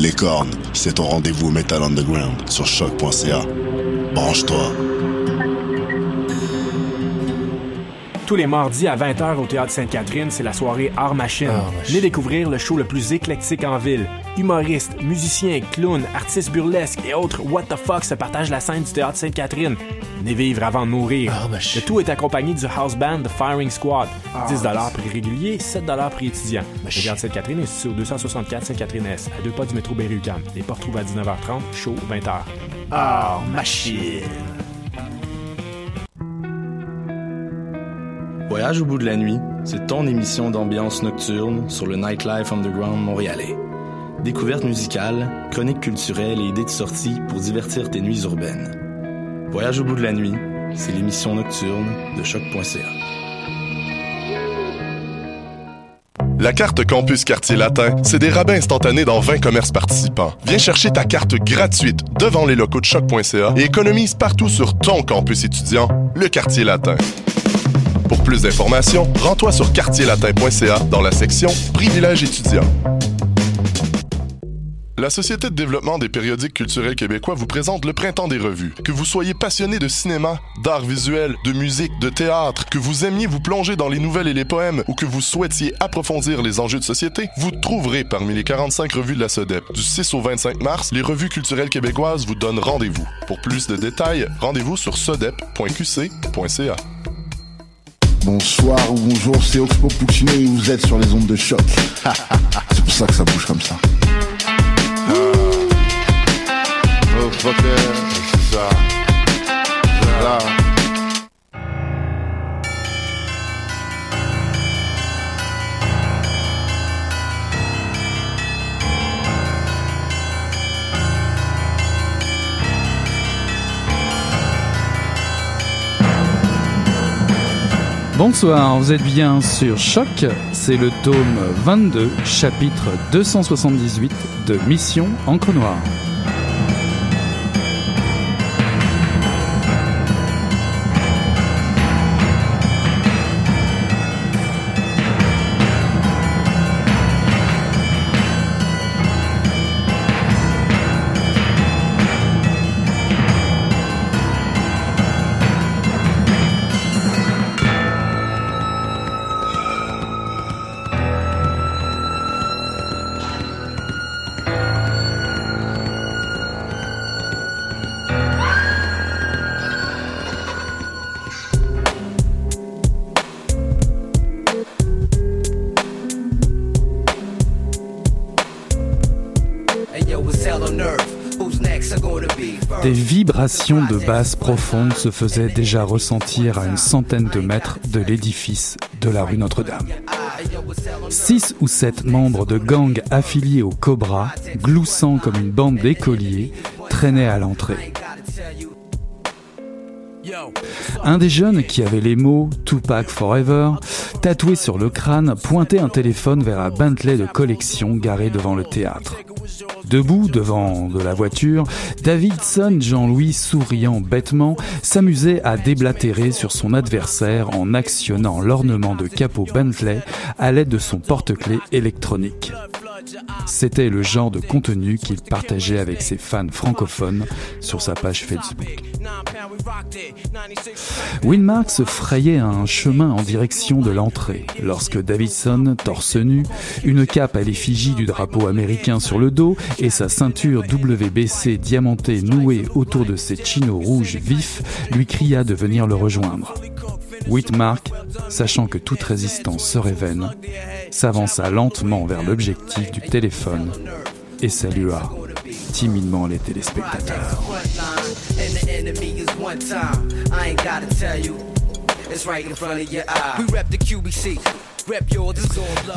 Les cornes, c'est ton rendez-vous Metal Underground sur choc.ca. Branche-toi. Tous les mardis à 20h au Théâtre Sainte-Catherine, c'est la soirée Art Machine. Art Machine. Venez découvrir le show le plus éclectique en ville. Humoristes, musiciens, clowns, artistes burlesques et autres what the fuck se partagent la scène du Théâtre Sainte-Catherine. Venez vivre avant de mourir. Art Machine. Le tout est accompagné du house band The Firing Squad. 10 prix régulier, 7 prix étudiant. Le Théâtre Sainte-Catherine est situé au 264 Sainte-Catherine-S, à deux pas du métro Berry-UQAM. Les portes trouvent à 19h30, show 20h. Ah, machine. Voyage au bout de la nuit, c'est ton émission d'ambiance nocturne sur le Nightlife Underground montréalais. Découvertes musicales, chroniques culturelles et idées de sortie pour divertir tes nuits urbaines. Voyage au bout de la nuit, c'est l'émission nocturne de choc.ca. La carte Campus Quartier Latin, c'est des rabais instantanés dans 20 commerces participants. Viens chercher ta carte gratuite devant les locaux de choc.ca et économise partout sur ton campus étudiant, le Quartier Latin. Pour plus d'informations, rends-toi sur quartierlatin.ca dans la section Privilèges étudiants. La Société de développement des périodiques culturels québécois vous présente le Printemps des revues. Que vous soyez passionné de cinéma, d'art visuel, de musique, de théâtre, que vous aimiez vous plonger dans les nouvelles et les poèmes ou que vous souhaitiez approfondir les enjeux de société, vous trouverez parmi les 45 revues de la SODEP. Du 6 au 25 mars, les revues culturelles québécoises vous donnent rendez-vous. Pour plus de détails, rendez-vous sur sodep.qc.ca. Bonsoir ou bonjour, c'est Oxpo Puccino et vous êtes sur les ondes de choc. c'est pour ça que ça bouge comme ça. Oh fucker, c'est ça. Là. Bonsoir, vous êtes bien sur Choc, c'est le tome 22, chapitre 278 de Mission Encre Noire. Vibrations de basse profonde se faisaient déjà ressentir à une centaine de mètres de l'édifice de la rue Notre-Dame. Six ou sept membres de gangs affiliés au Cobra, gloussant comme une bande d'écoliers, traînaient à l'entrée. Un des jeunes qui avait les mots Tupac Forever tatoués sur le crâne pointait un téléphone vers un Bentley de collection garé devant le théâtre. Debout devant de la voiture, Davidson Jean-Louis souriant bêtement s'amusait à déblatérer sur son adversaire en actionnant l'ornement de capot Bentley à l'aide de son porte-clés électronique. C'était le genre de contenu qu'il partageait avec ses fans francophones sur sa page Facebook. Winmark se frayait un chemin en direction de l'entrée lorsque Davidson, torse nu, une cape à l'effigie du drapeau américain sur le dos et sa ceinture WBC diamantée nouée autour de ses chinos rouges vifs, lui cria de venir le rejoindre. Whitmark, sachant que toute résistance serait vaine, s'avança lentement vers l'objectif du téléphone et salua timidement les téléspectateurs. It's right in front of your eye. We rep the QBC.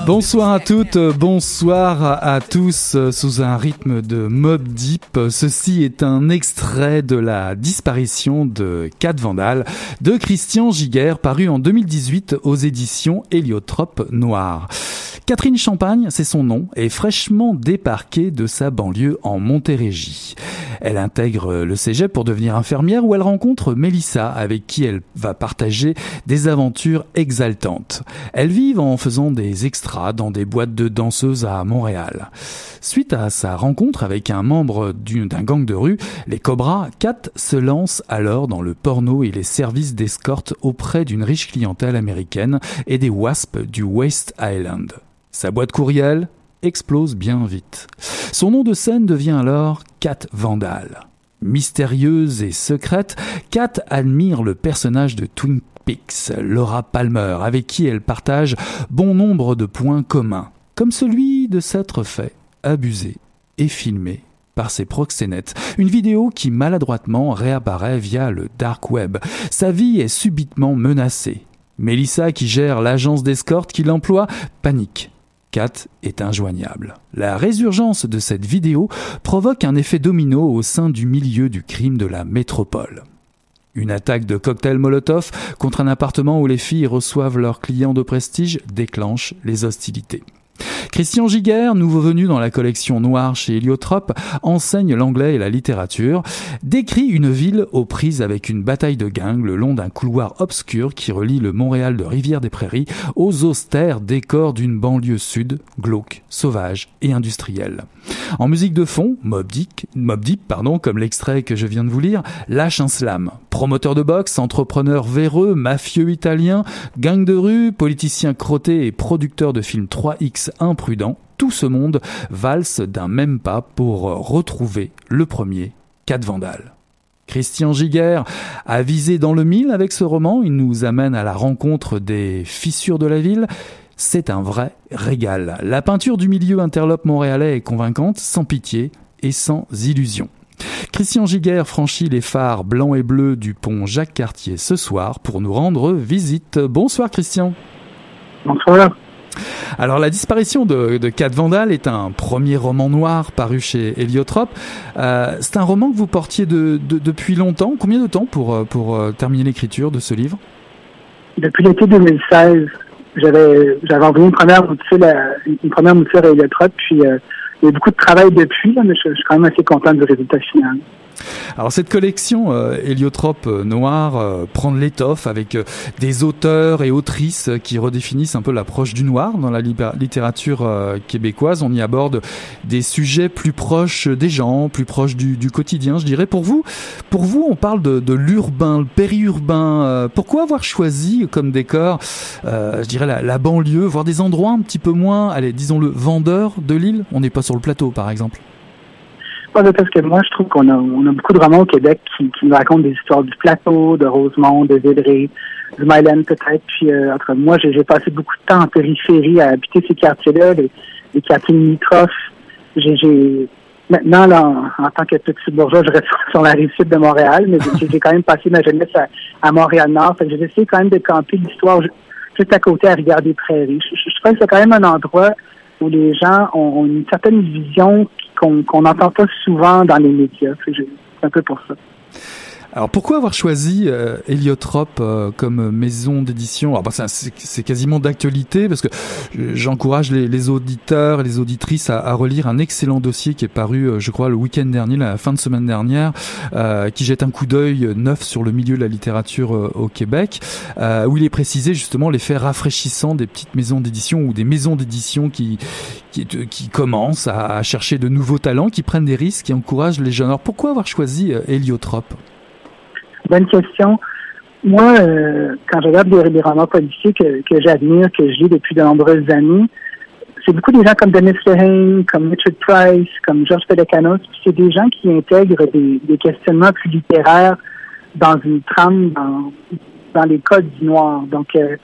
Bonsoir à toutes, bonsoir à tous sous un rythme de Mob Deep. Ceci est un extrait de la disparition de Cat Vandal de Christian Giguer paru en 2018 aux éditions Héliotrope Noir. Catherine Champagne, c'est son nom, est fraîchement débarquée de sa banlieue en Montérégie. Elle intègre le cégep pour devenir infirmière où elle rencontre Mélissa avec qui elle va partager des aventures exaltantes. En faisant des extras dans des boîtes de danseuses à Montréal. Suite à sa rencontre avec un membre d'un gang de rue, les Cobras, Kat se lance alors dans le porno et les services d'escorte auprès d'une riche clientèle américaine et des WASP du West Island. Sa boîte courriel explose bien vite. Son nom de scène devient alors Kat Vandal. Mystérieuse et secrète, Kat admire le personnage de Twin Peaks, Laura Palmer, avec qui elle partage bon nombre de points communs, comme celui de s'être fait abuser et filmer par ses proxénètes, une vidéo qui maladroitement réapparaît via le dark web. Sa vie est subitement menacée. Melissa, qui gère l'agence d'escorte qui l'emploie, panique. Kat est injoignable. La résurgence de cette vidéo provoque un effet domino au sein du milieu du crime de la métropole. Une attaque de cocktail Molotov contre un appartement où les filles reçoivent leurs clients de prestige déclenche les hostilités. Christian Giguer, nouveau venu dans la collection noire chez Héliotrope, enseigne l'anglais et la littérature, décrit une ville aux prises avec une bataille de gangs le long d'un couloir obscur qui relie le Montréal de Rivière-des-Prairies aux austères décors d'une banlieue sud, glauque, sauvage et industrielle. En musique de fond, Mob Deep, Mob Deep pardon, comme l'extrait que je viens de vous lire, lâche un slam. Promoteur de boxe, entrepreneur véreux, mafieux italien, gang de rue, politicien crotté et producteur de films 3X imprudent, tout ce monde valse d'un même pas pour retrouver le premier, Cat Vandal. Christian Giguer a visé dans le mille avec ce roman, il nous amène à la rencontre des fissures de la ville, c'est un vrai régal. La peinture du milieu interlope montréalais est convaincante, sans pitié et sans illusion. Christian Giguer franchit les phares blancs et bleus du pont Jacques Cartier ce soir pour nous rendre visite. Bonsoir Christian. Bonsoir. Alors la disparition de, de Cat Vandal est un premier roman noir paru chez Héliotrope. Euh, c'est un roman que vous portiez depuis longtemps. Combien de temps pour, euh, euh, terminer l'écriture de ce livre? Depuis l'été 2016 j'avais j'avais envoyé une première mouture une première à Héliotrope, puis il y a beaucoup de travail depuis, mais je, suis quand même assez content du résultat final. Alors cette collection euh, héliotrope euh, noir euh, prend de l'étoffe avec euh, des auteurs et autrices qui redéfinissent un peu l'approche du noir dans la littérature québécoise. On y aborde des sujets plus proches des gens, plus proches du, quotidien, je dirais. Pour vous, pour vous, on parle de, l'urbain, le périurbain. pourquoi avoir choisi comme décor, je dirais la, la, banlieue, voire des endroits un petit peu moins, allez, disons-le, vendeurs de l'île On n'est pas sur le plateau, par exemple parce que moi, je trouve qu'on a, beaucoup de romans au Québec qui, nous racontent des histoires du plateau, de Rosemont, de Villeray, du Myland peut-être. Puis, euh, entre moi, j'ai passé beaucoup de temps en périphérie à habiter ces quartiers-là, les, quartiers limitrophes. J'ai maintenant, là, en, tant que petit bourgeois, je reste sur la rive sud de Montréal, mais j'ai quand même passé ma jeunesse à, Montréal-Nord. J'ai essayé quand même de camper l'histoire juste à côté à Rivière-des-Prairies. Je, je, je pense que c'est quand même un endroit où les gens ont une certaine vision qu'on n'entend pas souvent dans les médias. C'est un peu pour ça. Alors pourquoi avoir choisi euh, Héliotrope euh, comme maison d'édition? Alors bah, c'est quasiment d'actualité parce que j'encourage les, les, auditeurs et les auditrices à, à, relire un excellent dossier qui est paru, euh, je crois, le week-end dernier, la fin de semaine dernière, euh, qui jette un coup d'œil neuf sur le milieu de la littérature euh, au Québec, où il est précisé justement l'effet rafraîchissant des petites maisons d'édition ou des maisons d'édition qui, qui, qui commencent à, chercher de nouveaux talents, qui prennent des risques, qui encouragent les jeunes. Alors pourquoi avoir choisi Héliotrope? Bonne question. Moi, euh, quand je regarde les, romans policiers que, j'admire, que je lis depuis de nombreuses années, c'est beaucoup des gens comme Dennis Lehane, comme Richard Price, comme Georges Pelecanos. C'est des gens qui intègrent des, des, questionnements plus littéraires dans une trame, dans, les codes du noir. Donc, euh,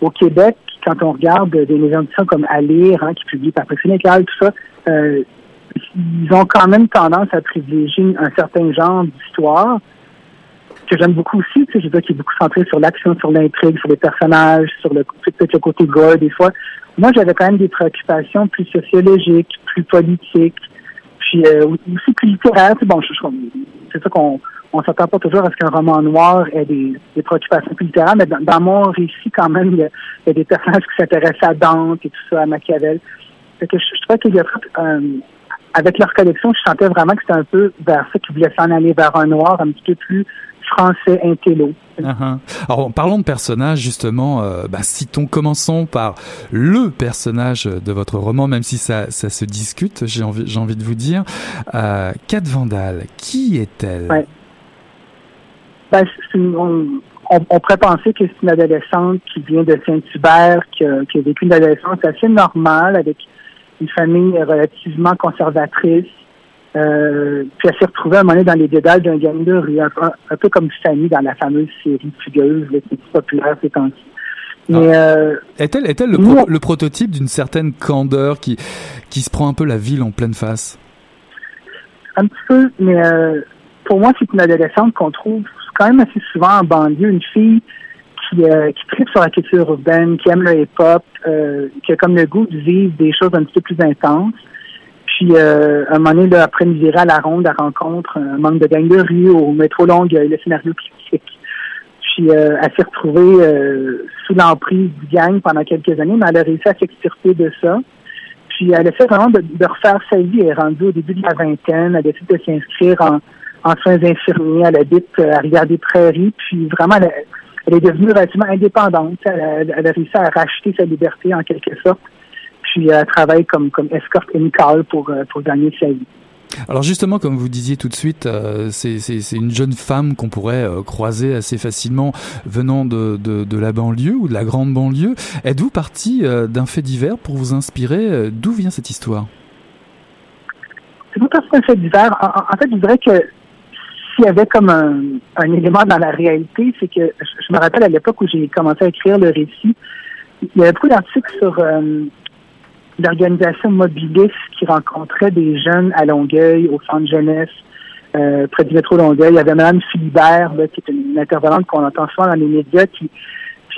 au Québec, quand on regarde des maisons comme À lire, hein, qui publient par Pression tout ça, euh, ils ont quand même tendance à privilégier un certain genre d'histoire, que j'aime beaucoup aussi, tu sais, je veux qui est beaucoup centré sur l'action, sur l'intrigue, sur les personnages, sur le peut-être le côté gore des fois. Moi, j'avais quand même des préoccupations plus sociologiques, plus politiques, puis euh, aussi plus littéraires. Bon, c'est ça qu'on on s'attend pas toujours à ce qu'un roman noir ait des, préoccupations plus littéraires, mais dans, mon récit, quand même, il y, a, des personnages qui s'intéressent à Dante et tout ça, à Machiavel. Fait que je, je trouvais qu'il y a euh, avec leur collection, je sentais vraiment que c'était un peu vers ça qu'ils voulaient s'en aller vers un noir un petit peu plus français intello. Uh-huh. Alors parlons de personnages justement, euh, bah, citons, commençons par le personnage de votre roman, même si ça, ça se discute, j'ai envie, j'ai envie de vous dire. Euh, Kat Vandal, qui est-elle? Ouais. ben, on, on, pourrait penser que c'est une adolescente qui vient de Saint-Hubert, qui, qui a vécu une adolescence assez normale avec une famille relativement conservatrice. Euh, puis elle s'est retrouvée à un moment donné dans les dédales d'un gang de rue, un, peu comme Fanny dans la fameuse série Fugueuse, qui est populaire ces temps-ci. Mais euh, est-elle est-elle le, prototype d'une certaine candeur qui qui se prend un peu la ville en pleine face? Un petit peu, mais euh, pour moi c'est une adolescente qu'on trouve quand même assez souvent en banlieue, une fille qui, euh, qui tripe sur la culture urbaine, qui aime le hip-hop, qui a comme le goût de vivre des choses un petit peu plus intenses. Puis, euh, un moment donné, après une virée à la ronde, elle rencontre un manque de gang de rue au métro Longueuil, le scénario critique. Puis, euh, elle s'est retrouvée euh, sous l'emprise du gang pendant quelques années, mais elle a réussi à s'extirper de ça. Puis, elle fait vraiment de, refaire sa vie. Elle est rendue au début de la vingtaine. Elle a décidé de s'inscrire en, en soins infirmiers. Elle habite à Rivière-des-Prairies. Puis, vraiment, elle, elle est devenue relativement indépendante. Elle a, réussi à racheter sa liberté en quelque sorte. Puis elle travaille comme, comme escorte amicale pour, euh, pour gagner sa vie. Alors justement, comme vous disiez tout de suite, euh, c'est une jeune femme qu'on pourrait euh, croiser assez facilement venant de, de, de, la banlieue ou de la grande banlieue. Êtes-vous parti d'un fait divers pour vous inspirer D'où vient cette histoire? C'est pas un fait divers. En, en, fait, je dirais que s'il y avait comme un, un, élément dans la réalité, c'est que je, me rappelle à l'époque où j'ai commencé à écrire le récit, il y avait beaucoup d'articles sur euh, l'organisation Mobilis qui rencontrait des jeunes à Longueuil, au centre jeunesse, euh, près du métro Longueuil. Il y avait Mme Philibert, qui est une intervenante qu'on entend souvent dans les médias, qui,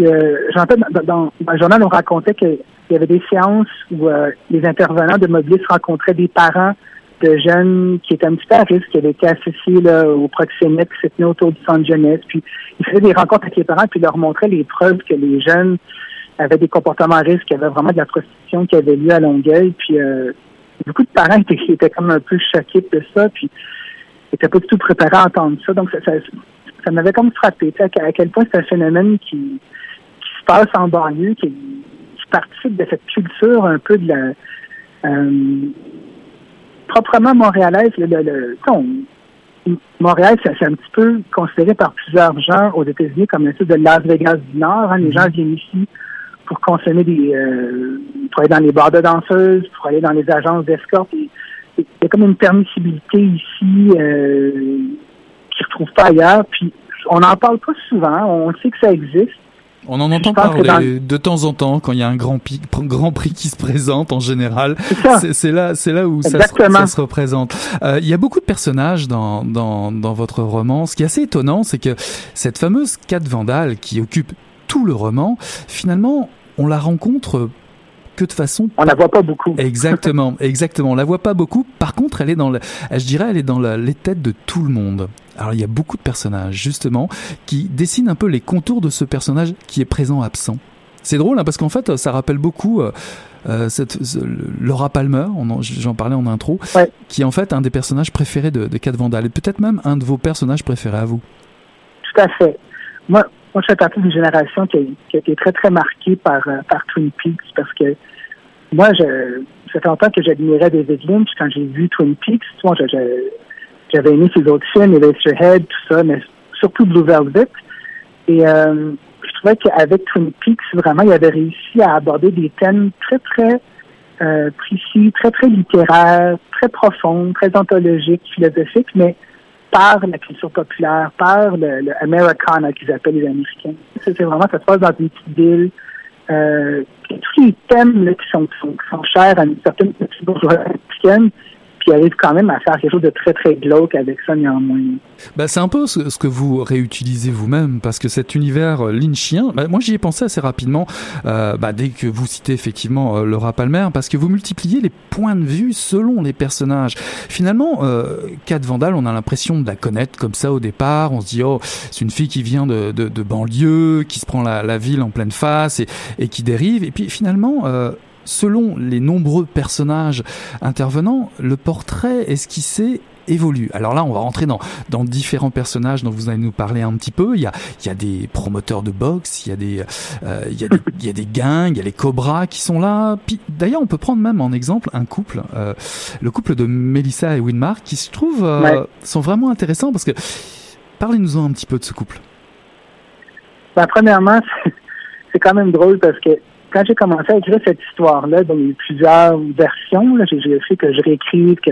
euh, j'entends dans, dans, dans, le journal, on racontait qu'il y avait des séances où euh, les intervenants de Mobilis rencontraient des parents de jeunes qui étaient un petit peu à risque, qui avaient été associés là, au proxénète qui se tenaient autour du centre jeunesse. Puis ils faisaient des rencontres avec les parents puis leur montraient les preuves que les jeunes avaient des comportements à risque, qu'il y avait vraiment de la prostitution qui avait lieu à Longueuil. Puis euh, beaucoup de parents étaient, étaient comme un peu choqués de ça, puis n'étaient pas du tout préparés à entendre ça. Donc ça, ça, m'avait comme frappé, à, à quel point c'est un phénomène qui, qui se passe en banlieue, qui, qui participe de cette culture un peu de la euh, proprement montréalaise, le, le, Montréal, c'est un petit peu considéré par plusieurs gens aux États-Unis comme un site de Las Vegas du Nord. Hein. Les gens viennent ici pour consommer des, euh, pour aller dans les bars de danseuses, pour aller dans les agences d'escorte. Il y a comme une permissibilité ici euh, qui ne retrouve pas ailleurs. Puis on n'en parle pas souvent. On sait que ça existe. On en entend parler de temps en temps quand il y a un grand, grand prix qui se présente en général. C'est là, c'est là où ça se, représente. Euh, il y a beaucoup de personnages dans, dans, dans votre roman. Ce qui est assez étonnant, c'est que cette fameuse Cat Vandal qui occupe tout le roman, finalement, on la rencontre que de façon. On la voit pas beaucoup. Exactement, exactement. On la voit pas beaucoup. Par contre, elle est dans, le, je dirais, elle est dans la, les têtes de tout le monde. Alors il y a beaucoup de personnages justement qui dessinent un peu les contours de ce personnage qui est présent absent. C'est drôle hein, parce qu'en fait ça rappelle beaucoup euh, euh Laura Palmer, j'en parlais en intro, qui est en fait un des personnages préférés de, de Kat Vandal et peut-être même un de vos personnages préférés à vous. Tout à fait. Moi, moi je fais partie d'une génération qui a, été très très marquée par, euh, par Twin Peaks parce que moi, je, ça fait longtemps que j'admirais David Lynch quand j'ai vu Twin Peaks. Moi, j'avais aimé ses autres films, Head, tout ça, mais surtout Blue Velvet. Et euh, je trouvais qu'avec Twin Peaks, vraiment, il avait réussi à aborder des thèmes très, très euh, précis, très, très littéraires, très profonds, très ontologiques, philosophiques, mais par la culture populaire, par le, le Americana qu'ils appellent les Américains. C'est vraiment, ça se passe dans une petite ville. Euh, tous les thèmes là, qui, sont, qui, sont, chers à une certaine petite bourgeoisie américaine, puis arrive quand même à faire quelque chose de très très glauque avec ça néanmoins. Bah, c'est un peu ce, que vous réutilisez vous-même parce que cet univers euh, lynchien, bah, moi j'y ai pensé assez rapidement euh, bah, dès que vous citez effectivement euh, Laura Palmer parce que vous multipliez les points de vue selon les personnages. Finalement, euh, Vandal, on a l'impression de la connaître comme ça au départ. On se dit oh c'est une fille qui vient de, de, banlieue, qui se prend la, ville en pleine face et, qui dérive. Et puis finalement, selon les nombreux personnages intervenants, le portrait esquissé évolue. Alors là, on va rentrer dans, dans différents personnages dont vous allez nous parler un petit peu. Il y a, il y a des promoteurs de boxe, il y a des, euh, il, y a des il y a des gangs, il y a les cobras qui sont là. Puis d'ailleurs, on peut prendre même en exemple un couple, euh, le couple de Melissa et Winmark, qui se trouve euh, ouais. sont vraiment intéressants parce que parlez-nous-en un petit peu de ce couple. Ben, premièrement, c'est quand même drôle parce que quand j'ai commencé à écrire cette histoire-là, il y a eu plusieurs versions. J'ai fait que je réécrive, que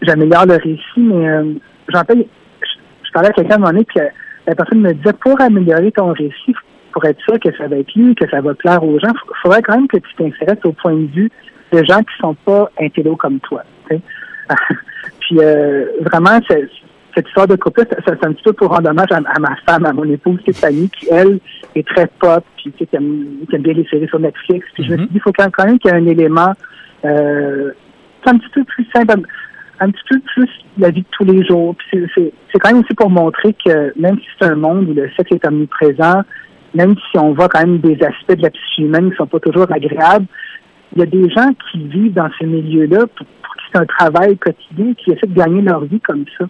j'améliore le récit, mais euh, j'en je, je parlais à quelqu'un à un moment donné, puis euh, la personne me disait pour améliorer ton récit, pour être sûr que ça va être lu, que ça va plaire aux gens, il faudrait quand même que tu t'intéresses au point de vue de gens qui sont pas intello comme toi. puis euh, vraiment, cette histoire de couple, c'est un petit peu pour rendre hommage à, à, ma femme, à mon épouse Stéphanie, qui, elle, est très pop, puis qui aime, qui aime bien les séries sur Netflix. Puis mm -hmm. je me suis dit, il faut quand même qu'il y ait un élément euh, un petit peu plus simple, un petit peu plus la vie de tous les jours. Puis c'est quand même aussi pour montrer que même si c'est un monde où le sexe est omniprésent, même si on voit quand même des aspects de la psyché humaine qui sont pas toujours agréables, il y a des gens qui vivent dans ce milieu-là pour, pour qui c'est un travail quotidien, qui essaient de gagner leur vie comme ça.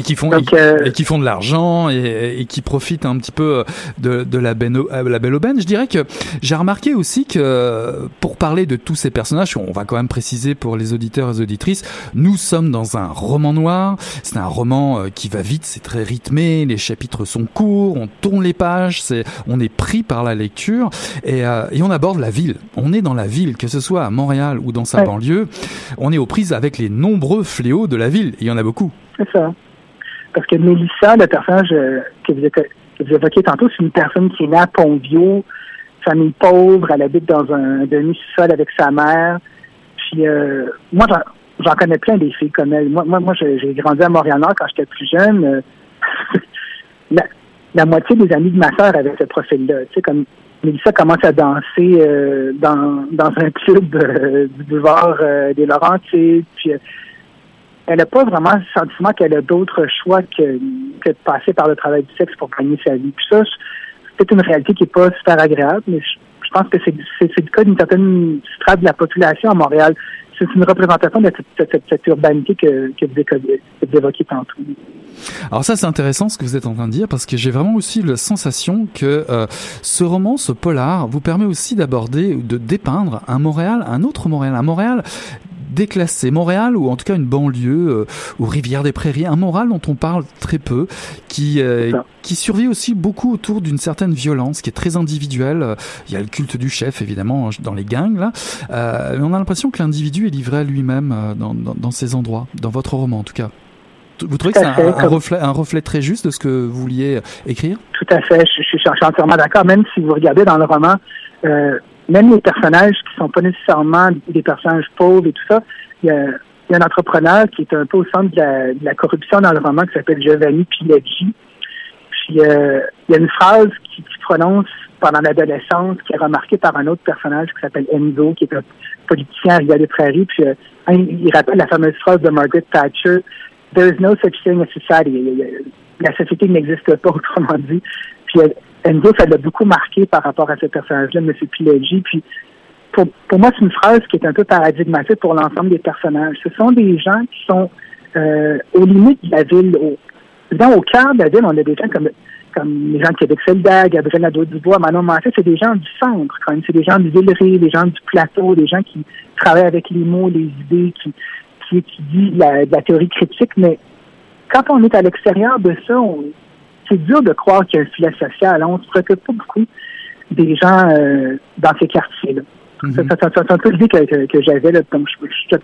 Et qui font Donc, euh... et qui font de l'argent et, et, qui profitent un petit peu de, de la, beno, la belle aubaine. Je dirais que j'ai remarqué aussi que pour parler de tous ces personnages, on va quand même préciser pour les auditeurs et les auditrices, nous sommes dans un roman noir. C'est un roman qui va vite, c'est très rythmé, les chapitres sont courts, on tourne les pages, c'est on est pris par la lecture et, euh, et on aborde la ville. On est dans la ville, que ce soit à Montréal ou dans sa ouais. banlieue, on est aux prises avec les nombreux fléaux de la ville. Il y en a beaucoup. C'est ça. Parce que Mélissa, le personnage euh, que, vous, que vous évoquiez tantôt, c'est une personne qui est née à Pont-Vieux, famille pauvre, elle habite dans un demi-sol avec sa mère. Puis euh, moi, j'en connais plein des filles comme elle. Moi, moi, moi j'ai grandi à Montréal-Nord quand j'étais plus jeune. Euh, la, moitié des amis de ma sœur avaient ce profil-là. Tu sais, comme Mélissa commence à danser euh, dans, dans un club du boulevard des Laurentides. Puis elle n'a pas vraiment le sentiment qu'elle a d'autres choix que, de passer par le travail du sexe pour gagner sa vie. Puis ça, c'est une réalité qui n'est pas super agréable, mais je, pense que c'est le cas d'une certaine strate de la population à Montréal. C'est une représentation de cette, urbanité que, que, vous, que vous évoquiez tantôt. Alors ça c'est intéressant ce que vous êtes en train de dire parce que j'ai vraiment aussi la sensation que euh, ce roman, ce polar, vous permet aussi d'aborder de dépeindre un Montréal, un autre Montréal, un Montréal déclassé, Montréal ou en tout cas une banlieue euh, ou Rivière des Prairies, un Montréal dont on parle très peu, qui euh, qui survit aussi beaucoup autour d'une certaine violence qui est très individuelle. Il y a le culte du chef évidemment dans les gangs là, euh, mais on a l'impression que l'individu est livré à lui-même dans, dans, dans ces endroits, dans votre roman en tout cas. Vous trouvez que c'est un, un, reflet, un reflet très juste de ce que vous vouliez écrire? Tout à fait, je, je, je suis entièrement d'accord. Même si vous regardez dans le roman, euh, même les personnages qui sont pas nécessairement des personnages pauvres et tout ça, il y a, un entrepreneur qui est un peu au centre de la, de la corruption dans le roman qui s'appelle Giovanni Pileggi. Puis euh, il y a une phrase qui, qui prononce pendant l'adolescence qui est remarquée par un autre personnage qui s'appelle Enzo, qui est un politicien à Rivière des Prairies. Puis euh, il rappelle la fameuse phrase de Margaret Thatcher There is no such thing as society. La société n'existe pas, autrement dit. Puis Enzo, ça l'a beaucoup marqué par rapport à ce personnage-là, M. Pileggi. Puis pour, pour moi, c'est une phrase qui est un peu paradigmatique pour l'ensemble des personnages. Ce sont des gens qui sont euh, aux limites de la ville. Au, évidemment, au cœur de la ville, on a des gens comme comme les gens de Québec solidaire, Gabriel Nadeau-Dubois, Manon Massé, c'est des gens du centre quand même. C'est des gens du Villeray, des gens du plateau, des gens qui travaillent avec les mots, les idées, qui, qui étudient la, la théorie critique. Mais quand on est à l'extérieur de ça, on, c'est dur de croire qu'il y a un filet social. On ne se préoccupe pas beaucoup des gens euh, dans ces quartiers-là. Mm -hmm. C'est un peu l'idée que, que, que j'avais. Donc, je, je,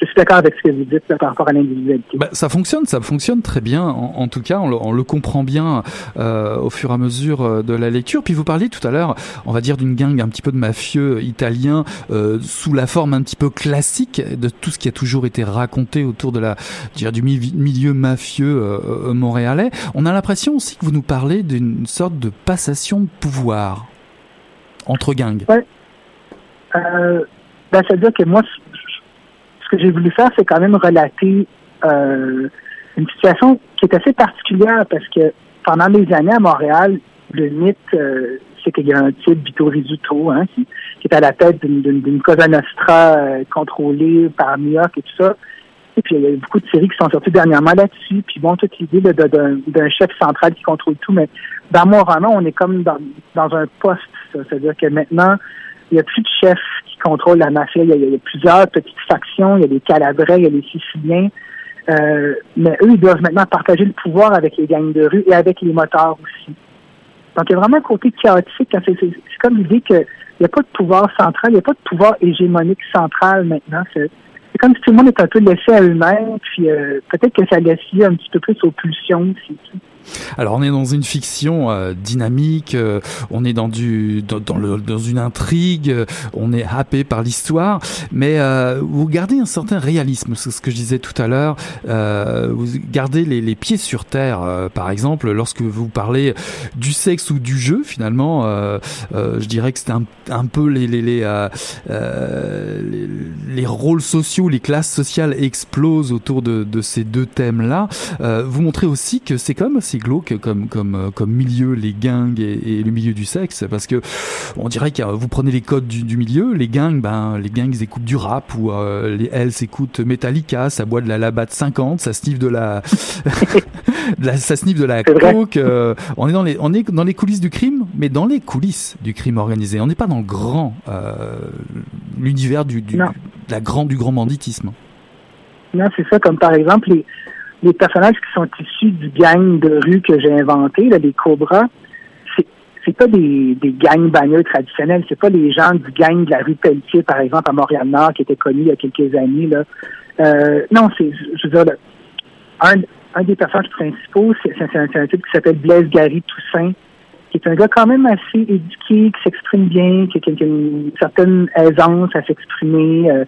je suis d'accord avec ce que vous dites par rapport à l'individualité. Bah, ça fonctionne, ça fonctionne très bien. En, tout cas, on le, comprend bien euh, au fur et à mesure euh, de la lecture. Puis vous parliez tout à l'heure, on va dire d'une gang un petit peu de mafieux italiens euh, sous la forme un petit peu classique de tout ce qui a toujours été raconté autour de la dire, du milieu mafieux montréalais. On a l'impression aussi que vous nous parlez d'une sorte de passation de pouvoir entre gangs. Ouais. Euh, ben, c'est-à-dire que moi, ce que j'ai voulu faire, c'est quand même relater euh, une situation qui est assez particulière parce que pendant des années à Montréal, le mythe, euh, c'est qu'il y a un type, Vito Rizzuto, hein, qui, est à la tête d'une Cosa Nostra euh, contrôlée par New York et tout ça. Et puis, il y a beaucoup de séries qui sont sorties dernièrement là-dessus. Puis bon, toute l'idée d'un chef central qui contrôle tout. Mais dans mon roman, on est comme dans, dans un poste. C'est-à-dire que maintenant, il n'y a plus de chef contrôle la mafia. Il y, a, plusieurs petites factions. Il y a les Calabrais, il y a les Siciliens. Euh, mais eux, ils doivent maintenant partager le pouvoir avec les gangs de rue et avec les motards aussi. Donc, il y a vraiment un côté chaotique. C'est comme l'idée qu'il n'y a pas de pouvoir central, il n'y a pas de pouvoir hégémonique central maintenant. C'est comme si tout le monde est un peu laissé à eux-mêmes, puis euh, peut-être que ça laisse un petit peu plus aux pulsions aussi. Alors on est dans une fiction euh, dynamique, euh, on est dans du dans, le, dans une intrigue, euh, on est happé par l'histoire, mais vous gardez un certain réalisme, c'est ce que je disais tout à l'heure. vous gardez les, pieds sur terre, par exemple, lorsque vous parlez du sexe ou du jeu. Finalement, je dirais que c'est un, peu les les les, les, les rôles sociaux, les classes sociales explosent autour de, ces deux thèmes-là. vous montrez aussi que c'est comme glauque comme comme euh, comme milieu les gangs et, le milieu du sexe parce que on dirait que vous prenez les codes du, milieu les gangs ben les gangs écoutent du rap ou euh, les elles écoutent Metallica ça boit de la Labatt 50 ça sniffe de la, ça sniffe de la coke euh, on est dans les on est dans les coulisses du crime mais dans les coulisses du crime organisé. On n'est pas dans le grand l'univers du, du la grande du grand banditisme. Non c'est ça comme par exemple les les personnages qui sont issus du gang de rue que j'ai inventé, là, les Cobras, c'est pas des, des gangs bagneux traditionnels, c'est pas les gens du gang de la rue Pelletier, par exemple, à Montréal-Nord, qui était connu il y a quelques années. Là. Euh, non, c'est, je veux dire, un, un des personnages principaux, c'est, c'est, un, un, type qui s'appelle Blaise Gary Toussaint, qui est un gars quand même assez éduqué, qui s'exprime bien, qui a, une certaine aisance à s'exprimer. Euh,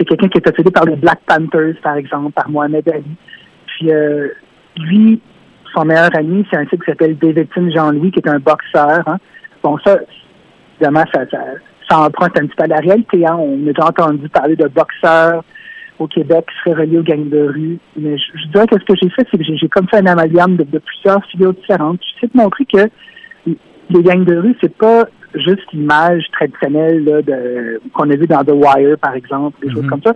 c'est quelqu'un qui est obsédé par les Black Panthers, par exemple, par Mohamed Ali. Puis euh, lui, son meilleur ami, c'est un type qui s'appelle Davidson Jean-Louis, qui est un boxeur. Hein. Bon, ça, évidemment, ça, emprunte un petit peu à la réalité. Hein. On a déjà entendu parler de boxeurs au Québec qui seraient reliés aux gangs de rue. Mais je, dirais que ce que j'ai fait, c'est que j'ai comme fait un amalgame de, plusieurs figures différentes. Je sais te montrer que les gangs de rue, c'est pas juste l'image traditionnelle de qu'on a vu dans The Wire, par exemple, des choses mhm. comme ça.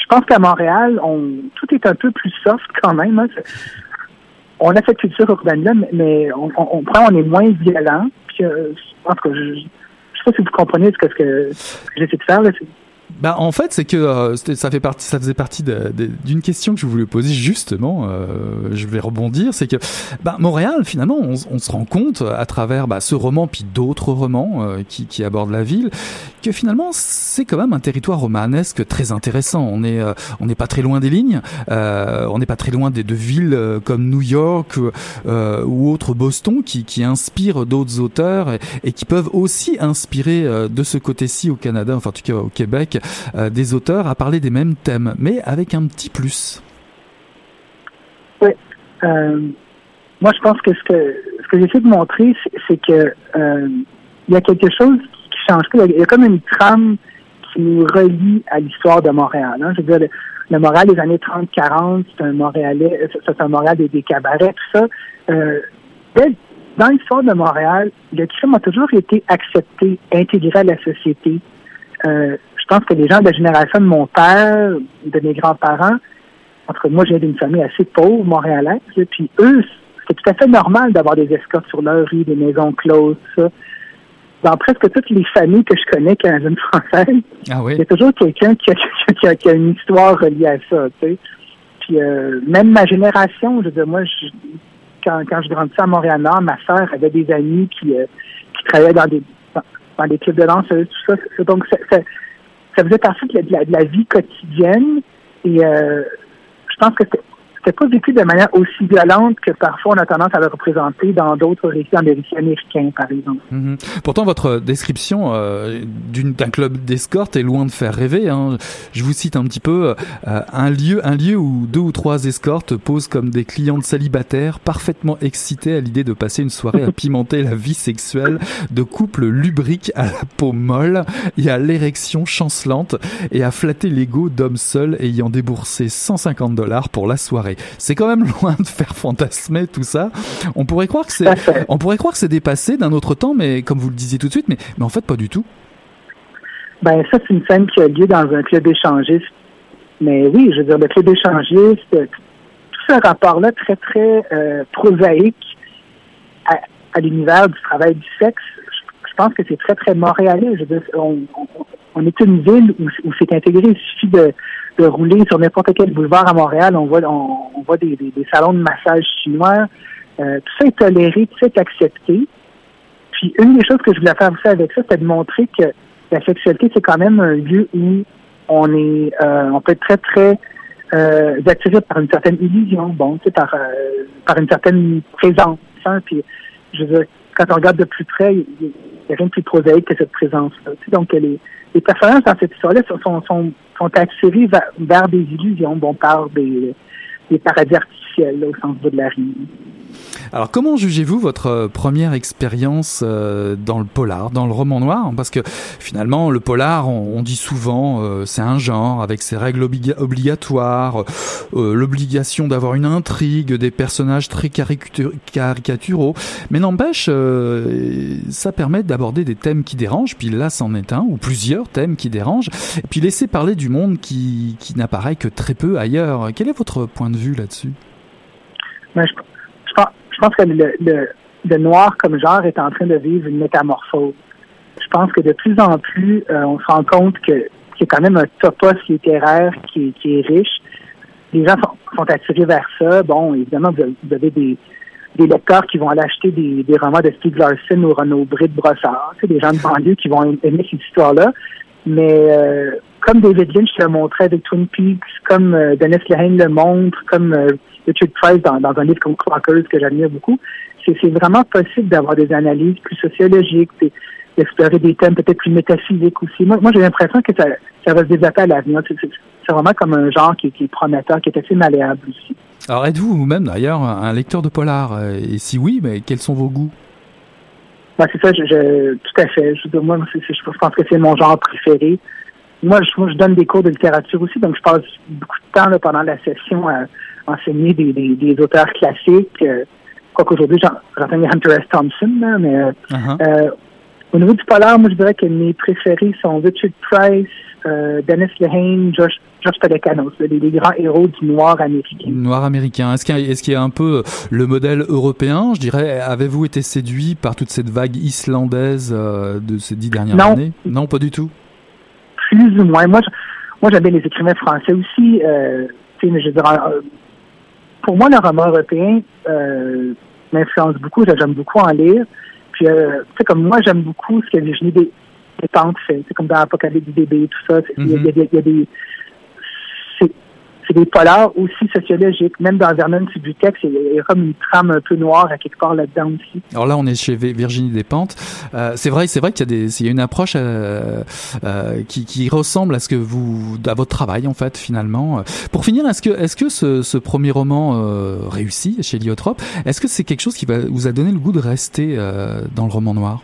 Je pense qu'à Montréal, on tout est un peu plus soft quand même. Hein. On a cette culture urbaine-là, mais on, on, prend, on est moins violent. Puis, euh, je pense que je, je sais pas si vous comprenez ce que, ce que, j'essaie de faire. Là. Bah en fait c'est que euh, ça fait partie ça faisait partie d'une question que je voulais poser justement euh, je vais rebondir c'est que bah, Montréal finalement on, se rend compte à travers bah, ce roman puis d'autres romans euh, qui, qui abordent la ville que finalement c'est quand même un territoire romanesque très intéressant. On est euh, on n'est pas très loin des lignes on n'est pas très loin des de villes comme New York ou autres Boston qui, qui inspirent d'autres auteurs et, et, qui peuvent aussi inspirer de ce côté-ci au Canada enfin en tout cas au Québec euh, des auteurs à parler des mêmes thèmes, mais avec un petit plus. Oui. Euh, moi, je pense que ce que, j'essaie de montrer, c'est que euh, il y a quelque chose qui change. Il y a comme une trame qui nous relie à l'histoire de Montréal. Hein. Je veux dire, le, Montréal des années 30-40, c'est un Montréalais, c'est un Montréal des, cabarets, tout ça. dans l'histoire de Montréal, le crime a toujours été accepté, intégré à la société. Pense que les gens de la génération de mon père, de mes grands-parents, entre moi, j'ai d'une famille assez pauvre, montréalaise, puis eux, c'est tout à fait normal d'avoir des escortes sur leur rue, des maisons closes, ça. Dans presque toutes les familles que je connais canadiennes françaises, ah il y a toujours quelqu'un qui a, qui, a, une histoire reliée à ça, tu sais. Puis euh, même ma génération, je veux dire, moi, quand, quand je grandissais à Montréal-Nord, ma sœur avait des amis qui, euh, qui travaillaient dans des dans, des clubs de danse, tout ça. Donc, ça faisait partie de la, vie quotidienne. Et euh, je pense que c'était pas vécu de manière aussi violente que parfois on a tendance à le représenter dans d'autres récits américains, par exemple. Mhm. Pourtant, votre description euh, d'un club d'escorte est loin de faire rêver. Hein. Je vous cite un petit peu euh, un lieu, un lieu où deux ou trois escortes posent comme des clientes célibataires, parfaitement excitées à l'idée de passer une soirée à pimenter la vie sexuelle de couples lubriques à la peau molle et à l'érection chancelante et à flatter l'ego d'hommes seuls ayant déboursé 150 dollars pour la soirée. C'est quand même loin de faire fantasmer tout ça. On pourrait croire que c'est, on pourrait croire que c'est dépassé d'un autre temps, mais comme vous le disiez tout de suite, mais, mais en fait pas du tout. Ben ça c'est une scène qui a lieu dans un club échangiste. Mais oui, je veux dire le club échangiste, tout ce rapport-là très très euh, prosaïque à, l'univers du travail du sexe, je, pense que c'est très très montréalais. Je veux dire, on, on, est une ville où, où c'est intégré. Il suffit de de rouler sur n'importe quel boulevard à Montréal, on voit on, voit des, salons de massage chinois. Euh, tout ça est toléré, tout ça est accepté. Puis une des choses que je voulais faire aussi avec ça, c'est de montrer que la sexualité, c'est quand même un lieu où on est euh, on peut être très, très euh, attiré par une certaine illusion, bon, tu par, euh, par une certaine présence. Hein, puis je veux quand on regarde de plus près, il n'y a rien de plus prosaïque que cette présence-là. donc les, les personnages dans cette histoire-là sont, sont sont vers, des illusions, bon, par des, des paradis artificiels au sens de la rime. Alors comment jugez-vous votre euh, première expérience euh, dans le polar, dans le roman noir? Parce que finalement, le polar, on, dit souvent, euh, c'est un genre avec ses règles obligatoires, l'obligation d'avoir une intrigue, des personnages très caricaturaux. Mais n'empêche, ça permet d'aborder des thèmes qui dérangent, puis là c'en est un, ou plusieurs thèmes qui dérangent, et puis laisser parler du monde qui, qui n'apparaît que très peu ailleurs. Quel est votre point de vue là-dessus? Pense que le, noir comme genre est en train de vivre une métamorphose. Je pense que de plus en plus, euh, on se rend compte que c'est quand même un topos littéraire qui, est riche. Les gens sont, attirés vers ça. Bon, évidemment, vous avez des, lecteurs qui vont aller acheter des, romans de Steve Larson ou Renaud Brit Brossard. C'est des gens de banlieue qui vont aimer cette histoire-là. Mais euh, comme David Lynch le montrait avec Twin Peaks, comme euh, Dennis Lehane le montre, comme euh, Richard Price dans, un livre comme Clockers que j'admire beaucoup, c'est vraiment possible d'avoir des analyses plus sociologiques, d'explorer des thèmes peut-être plus métaphysiques aussi. Moi, moi j'ai l'impression que ça, ça va se développer à l'avenir. C'est vraiment comme un genre qui, qui, est prometteur, qui est assez malléable aussi. Alors êtes-vous vous-même d'ailleurs un lecteur de polar? Et si oui, mais quels sont vos goûts? Ben, c'est ça, je, tout à fait. Je, moi, je pense que c'est mon genre préféré. Moi je, moi, je donne des cours de littérature aussi, donc je passe beaucoup de temps pendant la session à enseigner des, des, auteurs classiques. Euh, Quoique aujourd'hui, j'enseigne Hunter S. Thompson, mais euh, uh-huh. euh, au niveau du polar, moi je dirais que mes préférés sont Richard Price, euh, Dennis Lehane, Josh, Josh Pelecanos, les, grands héros du noir américain. Noir américain. Est-ce qu'il y, est y, a un peu le modèle européen? Je dirais, avez-vous été séduit par toute cette vague islandaise de ces dix dernières années? Non, pas du tout plus ou moins. Moi, moi j'avais les écrivains français aussi. Euh, mais je euh, pour moi, le roman européen euh, m'influence beaucoup. J'aime beaucoup en lire. Puis, euh, tu sais, comme moi, j'aime beaucoup ce que Virginie des, des Pentes fait. C'est comme dans Apocalypse du bébé, tout ça. Il y, a, y, a, des c'est des polars aussi sociologiques. Même dans Vernon Subutex, il y a comme une trame un peu noire à quelque part là-dedans aussi. Alors là, on est chez Virginie Despentes. Euh, c'est vrai, c'est vrai qu'il y a des, il y a une approche euh, euh, qui, qui, ressemble à ce que vous, à votre travail en fait finalement. Pour finir, est-ce que, est-ce que ce, ce premier roman réussi chez Liotrop, est-ce que c'est quelque chose qui va, vous a donné le goût de rester dans le roman noir?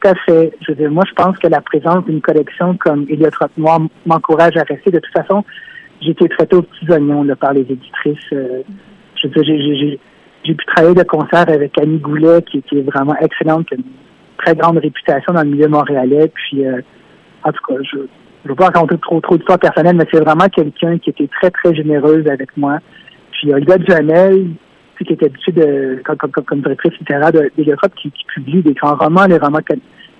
Tout à fait. Je veux dire, moi, je pense que la présence d'une collection comme Héliotrope Noir m'encourage à rester. De toute façon, j'ai été traité aux petits oignons par les éditrices. Euh, je j'ai pu travailler de concert avec Annie Goulet, qui, est vraiment excellente, qui a une très grande réputation dans le milieu montréalais. Puis, euh, en tout cas, je ne veux pas raconter trop, trop d'histoires personnelles, mais c'est vraiment quelqu'un qui était très, très généreuse avec moi. Puis, Olga Duhamel, qui était habituée de, comme, directrice littéraire de, de qui, qui, publie des grands romans, les romans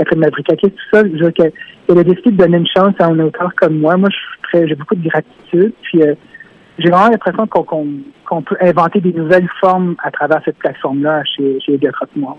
Catherine Mavrikakis, tout ça. Je veux qu'elle a décidé de donner une chance à un auteur comme moi. Moi, je suis très, j'ai beaucoup de gratitude. Puis, euh, j'ai vraiment l'impression qu'on peut inventer des nouvelles formes à travers cette plateforme-là chez, chez Noir.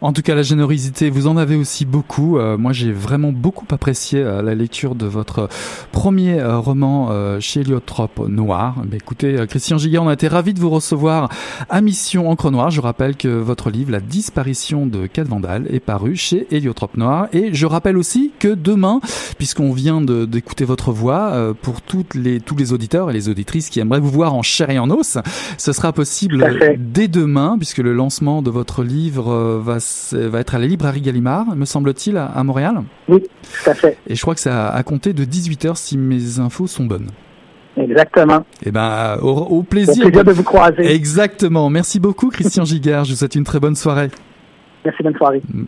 En tout cas, la générosité, vous en avez aussi beaucoup. Euh, moi, j'ai vraiment beaucoup apprécié euh, la lecture de votre premier euh, roman chez Héliotrope Noir. Écoutez, Christian Giguet, on a été ravis de vous recevoir à Mission Encre Noire. Je rappelle que votre livre, La disparition de Cat Vandal, est paru chez Héliotrope Noir. Et je rappelle aussi que demain, puisqu'on vient d'écouter votre voix, pour toutes les, tous les auditeurs et les auditrices qui aimeraient vous voir en chair et en os, ce sera possible dès demain, puisque le lancement de votre livre va, va être à la librairie Gallimard, me semble-t-il, à, Montréal Oui, tout à fait. Et je crois que ça a compté de 18h si mes infos sont bonnes. Exactement. Eh ben, au, plaisir. Au plaisir de vous croiser. Exactement. Merci beaucoup, Christian Gigard. Je vous souhaite une très bonne soirée. Merci, bonne soirée. Mm.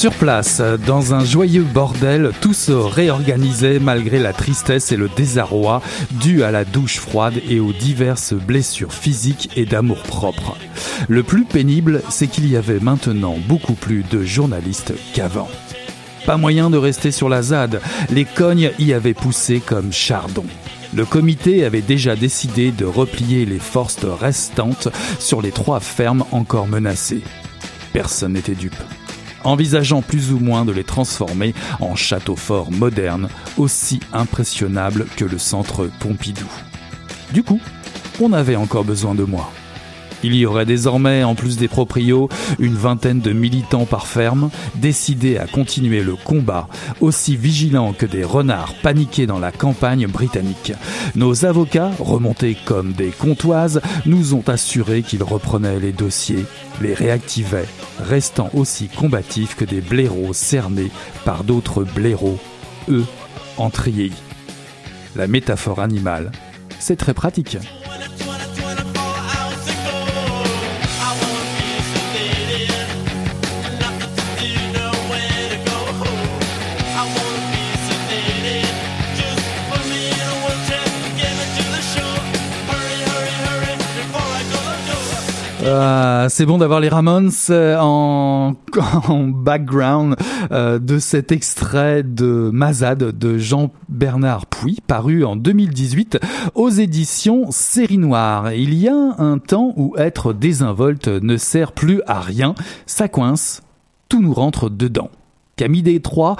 Sur place, dans un joyeux bordel, tout se réorganisait malgré la tristesse et le désarroi dû à la douche froide et aux diverses blessures physiques et d'amour-propre. Le plus pénible, c'est qu'il y avait maintenant beaucoup plus de journalistes qu'avant. Pas moyen de rester sur la ZAD, les cognes y avaient poussé comme chardon. Le comité avait déjà décidé de replier les forces restantes sur les trois fermes encore menacées. Personne n'était dupe envisageant plus ou moins de les transformer en châteaux forts modernes, aussi impressionnables que le centre Pompidou. Du coup, on avait encore besoin de moi. Il y aurait désormais, en plus des proprios, une vingtaine de militants par ferme, décidés à continuer le combat, aussi vigilants que des renards paniqués dans la campagne britannique. Nos avocats, remontés comme des comptoises, nous ont assuré qu'ils reprenaient les dossiers, les réactivaient, restant aussi combatifs que des blaireaux cernés par d'autres blaireaux, eux, en trier. La métaphore animale, c'est très pratique. Euh, c'est bon d'avoir les Ramones euh, en, background euh, de cet extrait de Mazade de Jean-Bernard Puy, paru en 2018 aux éditions Série Noire. Il y a un temps où être désinvolte ne sert plus à rien, ça coince, tout nous rentre dedans. Camille Détroit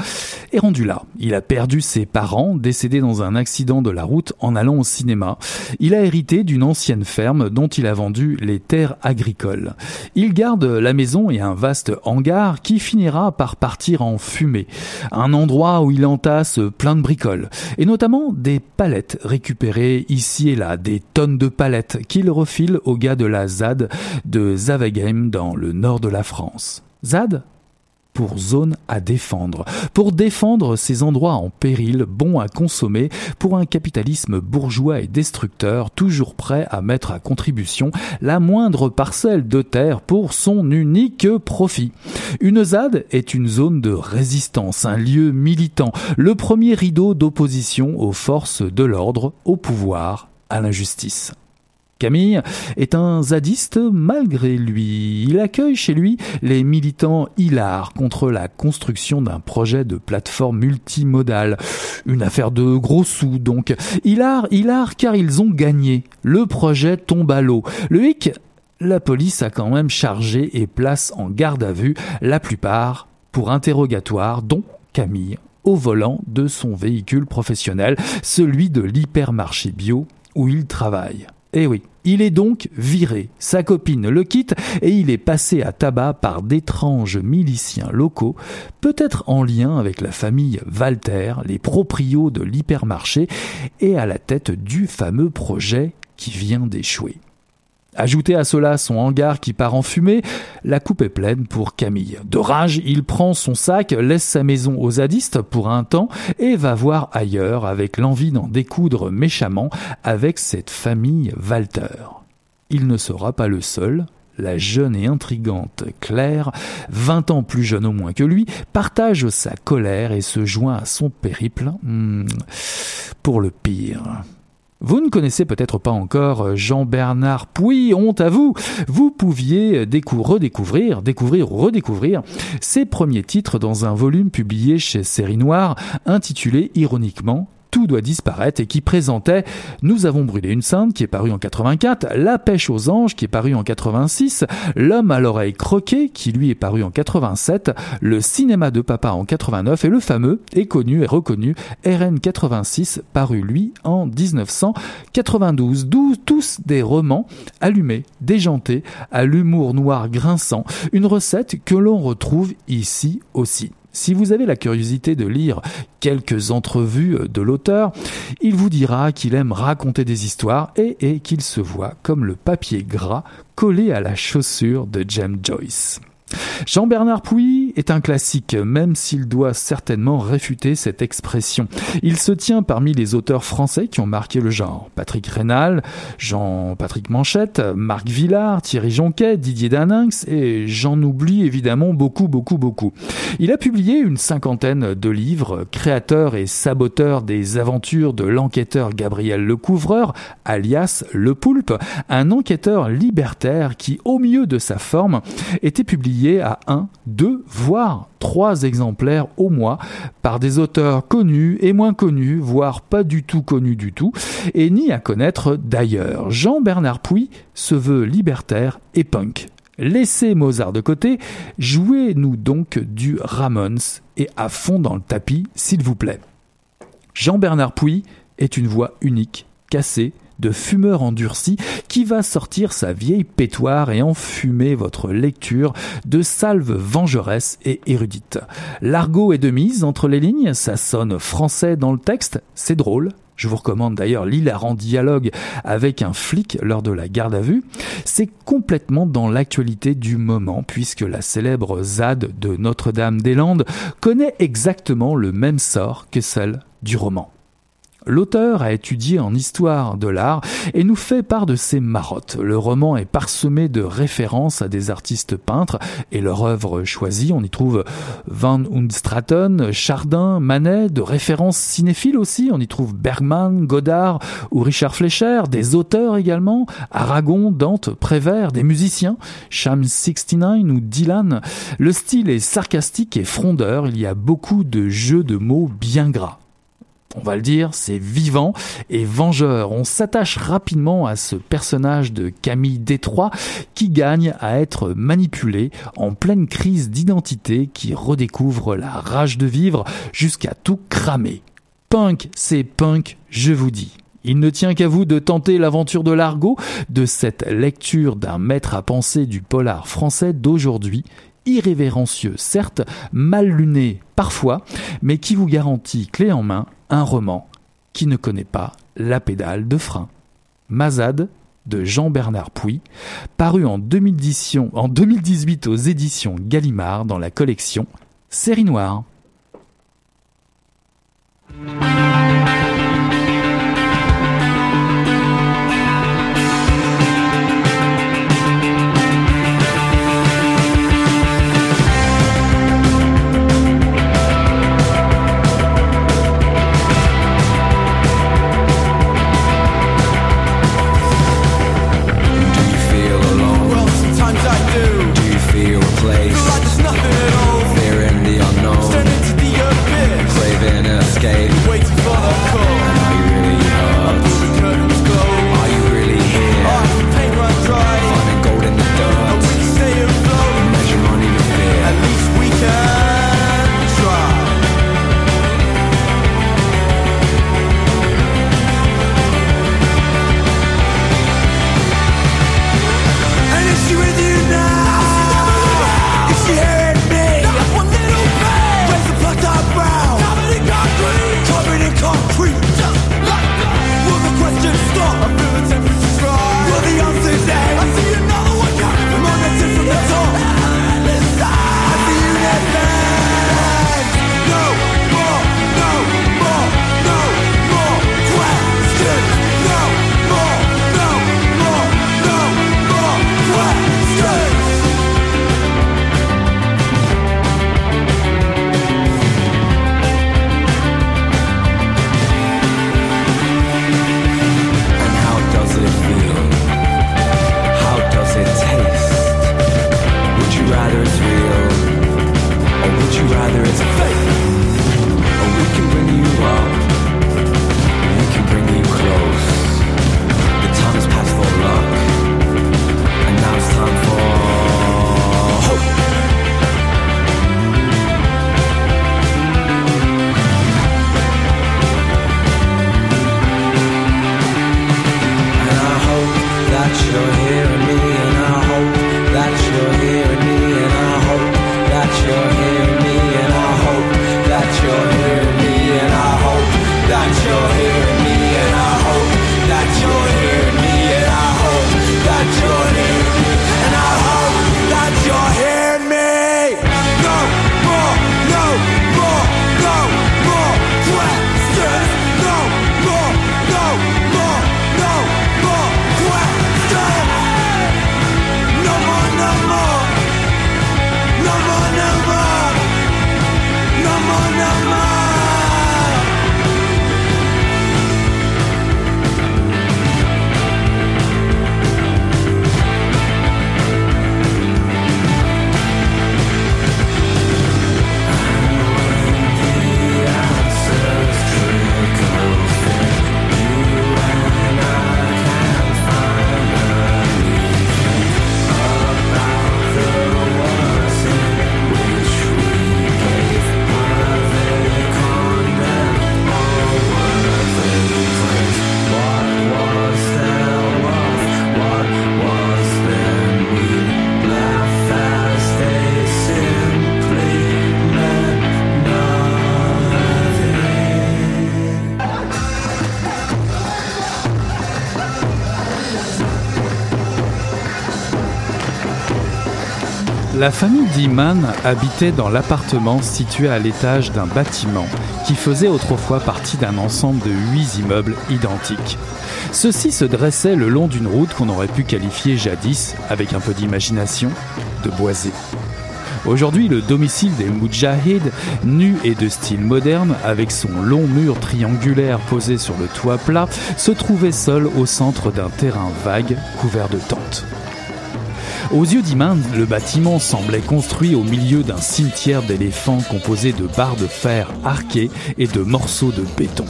est rendu là. Il a perdu ses parents, décédés dans un accident de la route en allant au cinéma. Il a hérité d'une ancienne ferme dont il a vendu les terres agricoles. Il garde la maison et un vaste hangar qui finira par partir en fumée. Un endroit où il entasse plein de bricoles. Et notamment des palettes récupérées ici et là, des tonnes de palettes qu'il refile aux gars de la ZAD de Zavegem dans le nord de la France. ZAD pour zone à défendre, pour défendre ces endroits en péril, bons à consommer, pour un capitalisme bourgeois et destructeur, toujours prêt à mettre à contribution la moindre parcelle de terre pour son unique profit. Une ZAD est une zone de résistance, un lieu militant, le premier rideau d'opposition aux forces de l'ordre, au pouvoir, à l'injustice. Camille est un zadiste malgré lui. Il accueille chez lui les militants hilars contre la construction d'un projet de plateforme multimodale. Une affaire de gros sous donc. Hilar, hilar car ils ont gagné. Le projet tombe à l'eau. Le hic, la police a quand même chargé et place en garde à vue la plupart pour interrogatoire dont Camille au volant de son véhicule professionnel, celui de l'hypermarché bio où il travaille. Eh oui, il est donc viré. Sa copine le quitte et il est passé à tabac par d'étranges miliciens locaux, peut-être en lien avec la famille Walter, les proprios de l'hypermarché, et à la tête du fameux projet qui vient d'échouer. Ajoutez à cela son hangar qui part en fumée, la coupe est pleine pour Camille. De rage, il prend son sac, laisse sa maison aux zadistes pour un temps et va voir ailleurs avec l'envie d'en découdre méchamment avec cette famille Walter. Il ne sera pas le seul, la jeune et intrigante Claire, vingt ans plus jeune au moins que lui, partage sa colère et se joint à son périple hmm, pour le pire. Vous ne connaissez peut-être pas encore euh, Jean-Bernard Puy, honte à vous. Vous pouviez redécouvrir, découvrir ou redécouvrir ses premiers titres dans un volume publié chez Série Noire intitulé ironiquement tout doit disparaître et qui présentait Nous avons brûlé une sainte qui est paru en 84, La pêche aux anges qui est paru en 86, L'homme à l'oreille croquée qui lui est paru en 87, Le cinéma de papa en 89 et le fameux et connu et reconnu RN 86 paru lui en 1992. D'où tous des romans allumés, déjantés, à l'humour noir grinçant, une recette que l'on retrouve ici aussi. Si vous avez la curiosité de lire quelques entrevues de l'auteur, il vous dira qu'il aime raconter des histoires et, qu'il se voit comme le papier gras collé à la chaussure de James Joyce. Jean-Bernard Pouy est un classique, même s'il doit certainement réfuter cette expression. Il se tient parmi les auteurs français qui ont marqué le genre. Patrick Rénal, Jean-Patrick Manchette, Marc Villard, Thierry Jonquet, Didier Daninx et j'en oublie évidemment beaucoup, beaucoup, beaucoup. Il a publié une cinquantaine de livres, créateur et saboteur des aventures de l'enquêteur Gabriel Lecouvreur, alias Le Poulpe, un enquêteur libertaire qui, au mieux de sa forme, était publié à un, deux, voire trois exemplaires au mois par des auteurs connus et moins connus, voire pas du tout connus du tout, et ni à connaître d'ailleurs. Jean-Bernard Pouy se veut libertaire et punk. Laissez Mozart de côté, jouez-nous donc du Ramones et à fond dans le tapis, s'il vous plaît. Jean-Bernard Pouy est une voix unique, cassée, de fumeur endurci qui va sortir sa vieille pétoire et enfumer votre lecture de salve vengeresse et érudite. L'argot est de mise entre les lignes, ça sonne français dans le texte, c'est drôle, je vous recommande d'ailleurs l'hilarant dialogue avec un flic lors de la garde à vue. C'est complètement dans l'actualité du moment puisque la célèbre ZAD de Notre-Dame-des-Landes connaît exactement le même sort que celle du roman. L'auteur a étudié en histoire de l'art et nous fait part de ses marottes. Le roman est parsemé de références à des artistes peintres et leur œuvre choisie. On y trouve Van Straten, Chardin, Manet, de références cinéphiles aussi. On y trouve Bergman, Godard ou Richard Fleischer, des auteurs également, Aragon, Dante, Prévert, des musiciens, Sham 69 ou Dylan. Le style est sarcastique et frondeur. Il y a beaucoup de jeux de mots bien gras on va le dire, c'est vivant et vengeur. On s'attache rapidement à ce personnage de Camille Détroit qui gagne à être manipulé en pleine crise d'identité qui redécouvre la rage de vivre jusqu'à tout cramer. Punk, c'est punk, je vous dis. Il ne tient qu'à vous de tenter l'aventure de l'argot, de cette lecture d'un maître à penser du polar français d'aujourd'hui irrévérencieux, certes, mal luné parfois, mais qui vous garantit clé en main un roman qui ne connaît pas la pédale de frein. Mazade de Jean-Bernard Pouy, paru en, 2018 aux éditions Gallimard dans la collection Série Noire. La famille Diman habitait dans l'appartement situé à l'étage d'un bâtiment qui faisait autrefois partie d'un ensemble de huit immeubles identiques. Ceux-ci se dressaient le long d'une route qu'on aurait pu qualifier jadis, avec un peu d'imagination, de boisée. Aujourd'hui, le domicile des Moudjahids, nu et de style moderne, avec son long mur triangulaire posé sur le toit plat, se trouvait seul au centre d'un terrain vague couvert de tentes. Aux yeux d'Iman, le bâtiment semblait construit au milieu d'un cimetière d'éléphants composé de barres de fer arquées et de morceaux de béton.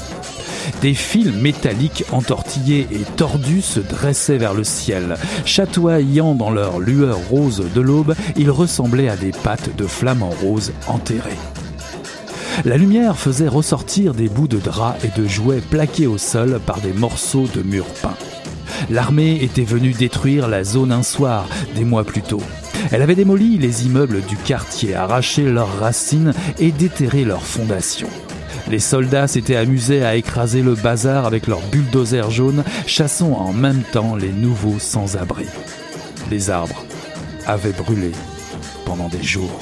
Des fils métalliques entortillés et tordus se dressaient vers le ciel. Chatoyant dans leur lueur rose de l'aube, ils ressemblaient à des pattes de flamants roses enterrés. La lumière faisait ressortir des bouts de drap et de jouets plaqués au sol par des morceaux de murs peints. L'armée était venue détruire la zone un soir, des mois plus tôt. Elle avait démoli les immeubles du quartier, arraché leurs racines et déterré leurs fondations. Les soldats s'étaient amusés à écraser le bazar avec leurs bulldozers jaunes, chassant en même temps les nouveaux sans-abri. Les arbres avaient brûlé pendant des jours.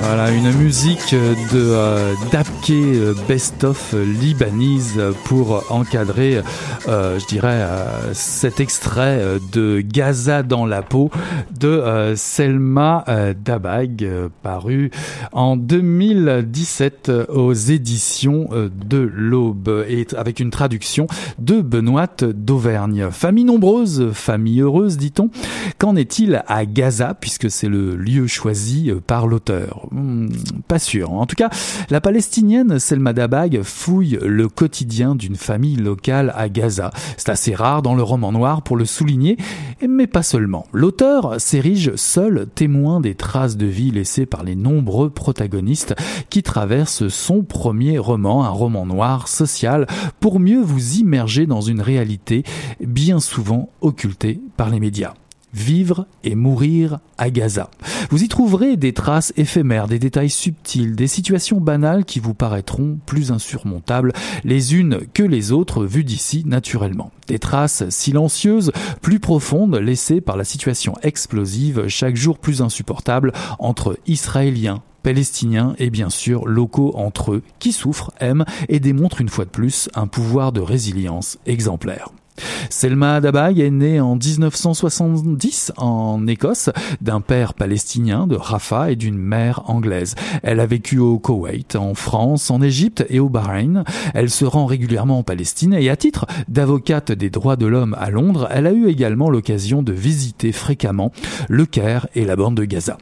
Voilà, une musique de euh, Dabke euh, Best of Libanese pour encadrer, euh, je dirais, cet extrait de Gaza dans la peau de Selma Dabag, paru en 2017 aux éditions de l'Aube et avec une traduction de Benoît d'Auvergne. Famille nombreuse, famille heureuse, dit-on. Qu'en est-il à Gaza, puisque c'est le lieu choisi par l'auteur? Pas sûr. En tout cas, la palestinienne Selma Dabag fouille le quotidien d'une famille locale à Gaza. C'est assez rare dans le roman noir pour le souligner, mais pas seulement. L'auteur s'érige seul témoin des traces de vie laissées par les nombreux protagonistes qui traversent son premier roman, un roman noir social, pour mieux vous immerger dans une réalité bien souvent occultée par les médias. Vivre et mourir à Gaza. Vous y trouverez des traces éphémères, des détails subtils, des situations banales qui vous paraîtront plus insurmontables les unes que les autres vues d'ici naturellement. Des traces silencieuses, plus profondes, laissées par la situation explosive chaque jour plus insupportable entre Israéliens, Palestiniens et bien sûr locaux entre eux, qui souffrent, aiment et démontrent une fois de plus un pouvoir de résilience exemplaire. Selma Dabag est née en 1970 en Écosse d'un père palestinien de Rafah et d'une mère anglaise. Elle a vécu au Koweït, en France, en Égypte et au Bahreïn. Elle se rend régulièrement en Palestine et à titre d'avocate des droits de l'homme à Londres, elle a eu également l'occasion de visiter fréquemment le Caire et la bande de Gaza.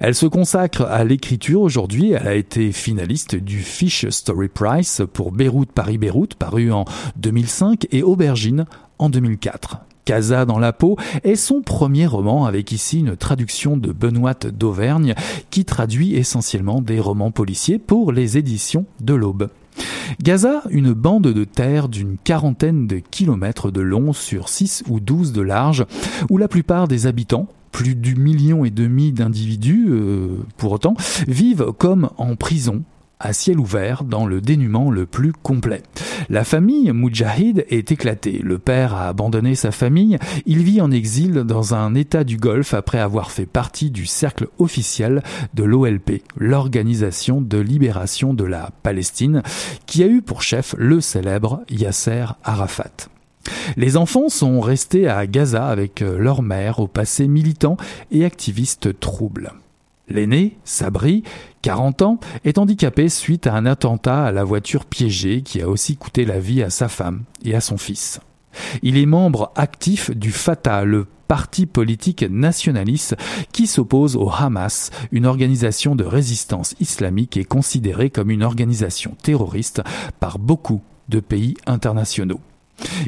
Elle se consacre à l'écriture aujourd'hui. Elle a été finaliste du Fish Story Prize pour Beyrouth Paris-Beyrouth, paru en 2005, et Aubergine en 2004. Casa dans la peau est son premier roman avec ici une traduction de Benoît d'Auvergne qui traduit essentiellement des romans policiers pour les éditions de l'Aube. Gaza, une bande de terre d'une quarantaine de kilomètres de long sur 6 ou 12 de large, où la plupart des habitants, plus du million et demi d'individus, euh, pour autant, vivent comme en prison à ciel ouvert dans le dénuement le plus complet. La famille Moudjahid est éclatée. Le père a abandonné sa famille. Il vit en exil dans un état du Golfe après avoir fait partie du cercle officiel de l'OLP, l'Organisation de libération de la Palestine, qui a eu pour chef le célèbre Yasser Arafat. Les enfants sont restés à Gaza avec euh, leur mère au passé militant et activiste trouble. L'aîné, Sabri, 40 ans, est handicapé suite à un attentat à la voiture piégée qui a aussi coûté la vie à sa femme et à son fils. Il est membre actif du Fatah, le parti politique nationaliste qui s'oppose au Hamas, une organisation de résistance islamique et considérée comme une organisation terroriste par beaucoup de pays internationaux.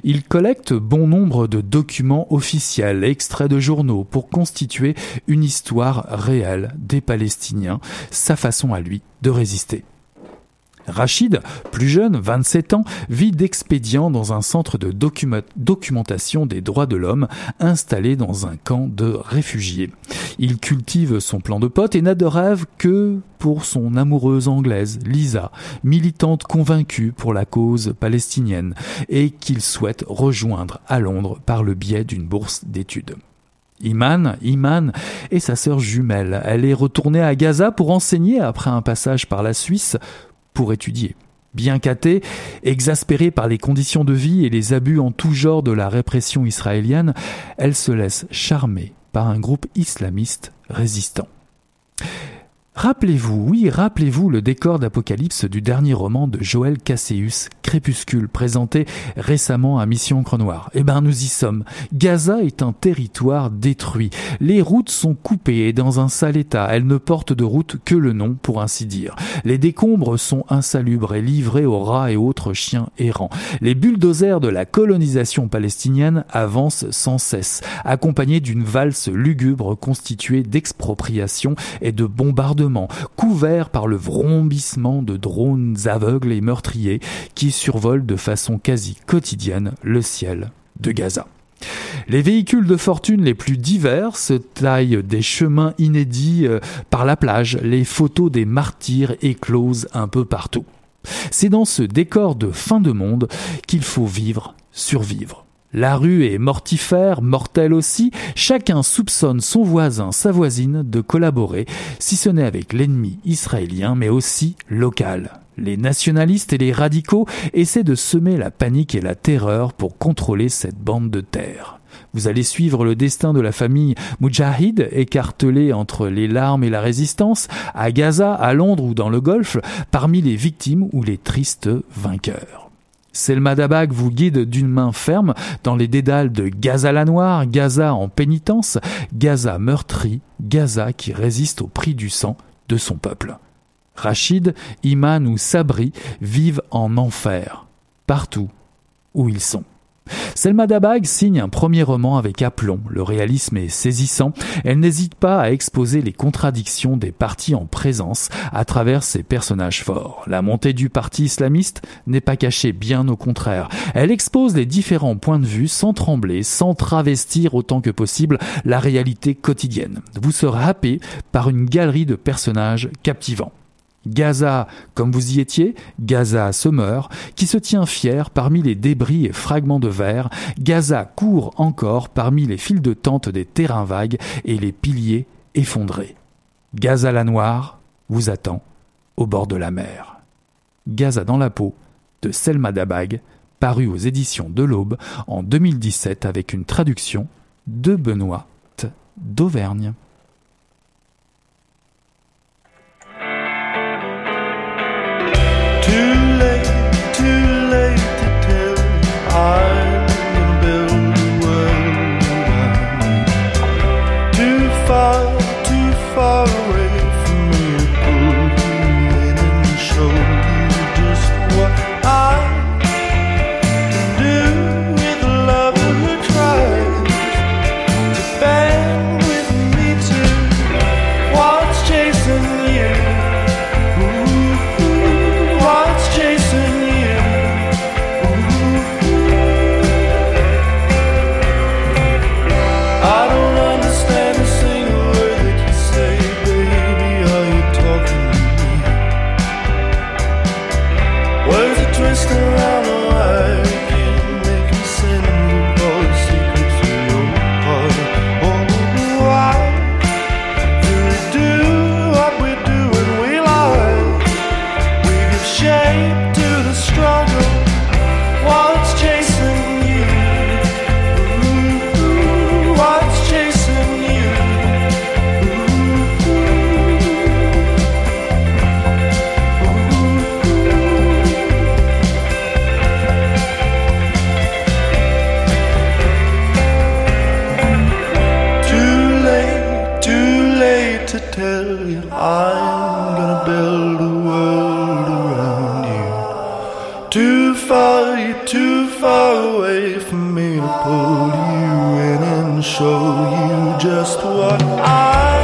Il collecte bon nombre de documents officiels, extraits de journaux, pour constituer une histoire réelle des Palestiniens, sa façon à lui de résister. Rachid, plus jeune, 27 ans, vit d'expédient dans un centre de documentation des droits de l'homme installé dans un camp de réfugiés. Il cultive son plan de pote et n'a de rêve que pour son amoureuse anglaise, Lisa, militante convaincue pour la cause palestinienne et qu'il souhaite rejoindre à Londres par le biais d'une bourse d'études. Iman, Iman est sa sœur jumelle. Elle est retournée à Gaza pour enseigner après un passage par la Suisse pour étudier. Bien qu'athée, exaspérée par les conditions de vie et les abus en tout genre de la répression israélienne, elle se laisse charmer par un groupe islamiste résistant. Rappelez-vous, oui, rappelez-vous le décor d'Apocalypse du dernier roman de Joël Casséus, Crépuscule, présenté récemment à Mission Croix Noire. Eh ben, nous y sommes. Gaza est un territoire détruit. Les routes sont coupées et dans un sale état. Elles ne portent de route que le nom, pour ainsi dire. Les décombres sont insalubres et livrés aux rats et autres chiens errants. Les bulldozers de la colonisation palestinienne avancent sans cesse, accompagnés d'une valse lugubre constituée d'expropriation et de bombardements couvert par le vrombissement de drones aveugles et meurtriers qui survolent de façon quasi quotidienne le ciel de Gaza. Les véhicules de fortune les plus divers se taillent des chemins inédits euh, par la plage, les photos des martyrs éclosent un peu partout. C'est dans ce décor de fin de monde qu'il faut vivre, survivre. La rue est mortifère, mortelle aussi, chacun soupçonne son voisin, sa voisine de collaborer, si ce n'est avec l'ennemi israélien, mais aussi local. Les nationalistes et les radicaux essaient de semer la panique et la terreur pour contrôler cette bande de terre. Vous allez suivre le destin de la famille Mujahid, écartelée entre les larmes et la résistance, à Gaza, à Londres ou dans le Golfe, parmi les victimes ou les tristes vainqueurs. Selma Dabag vous guide d'une main ferme dans les dédales de Gaza la Noire, Gaza en pénitence, Gaza meurtri, Gaza qui résiste au prix du sang de son peuple. Rachid, Iman ou Sabri vivent en enfer, partout où ils sont. Selma Dabag signe un premier roman avec aplomb. Le réalisme est saisissant. Elle n'hésite pas à exposer les contradictions des partis en présence à travers ses personnages forts. La montée du parti islamiste n'est pas cachée, bien au contraire. Elle expose les différents points de vue sans trembler, sans travestir autant que possible la réalité quotidienne. Vous serez happé par une galerie de personnages captivants. Gaza, comme vous y étiez, Gaza se meurt, qui se tient fier parmi les débris et fragments de verre, Gaza court encore parmi les fils de tente des terrains vagues et les piliers effondrés. Gaza la noire vous attend au bord de la mer. Gaza dans la peau de Selma Dabag, paru aux éditions de l'Aube en 2017 avec une traduction de Benoît d'Auvergne. Too late, too late to tell. I Too far, you're too far away from me to pull you in and show you just what I.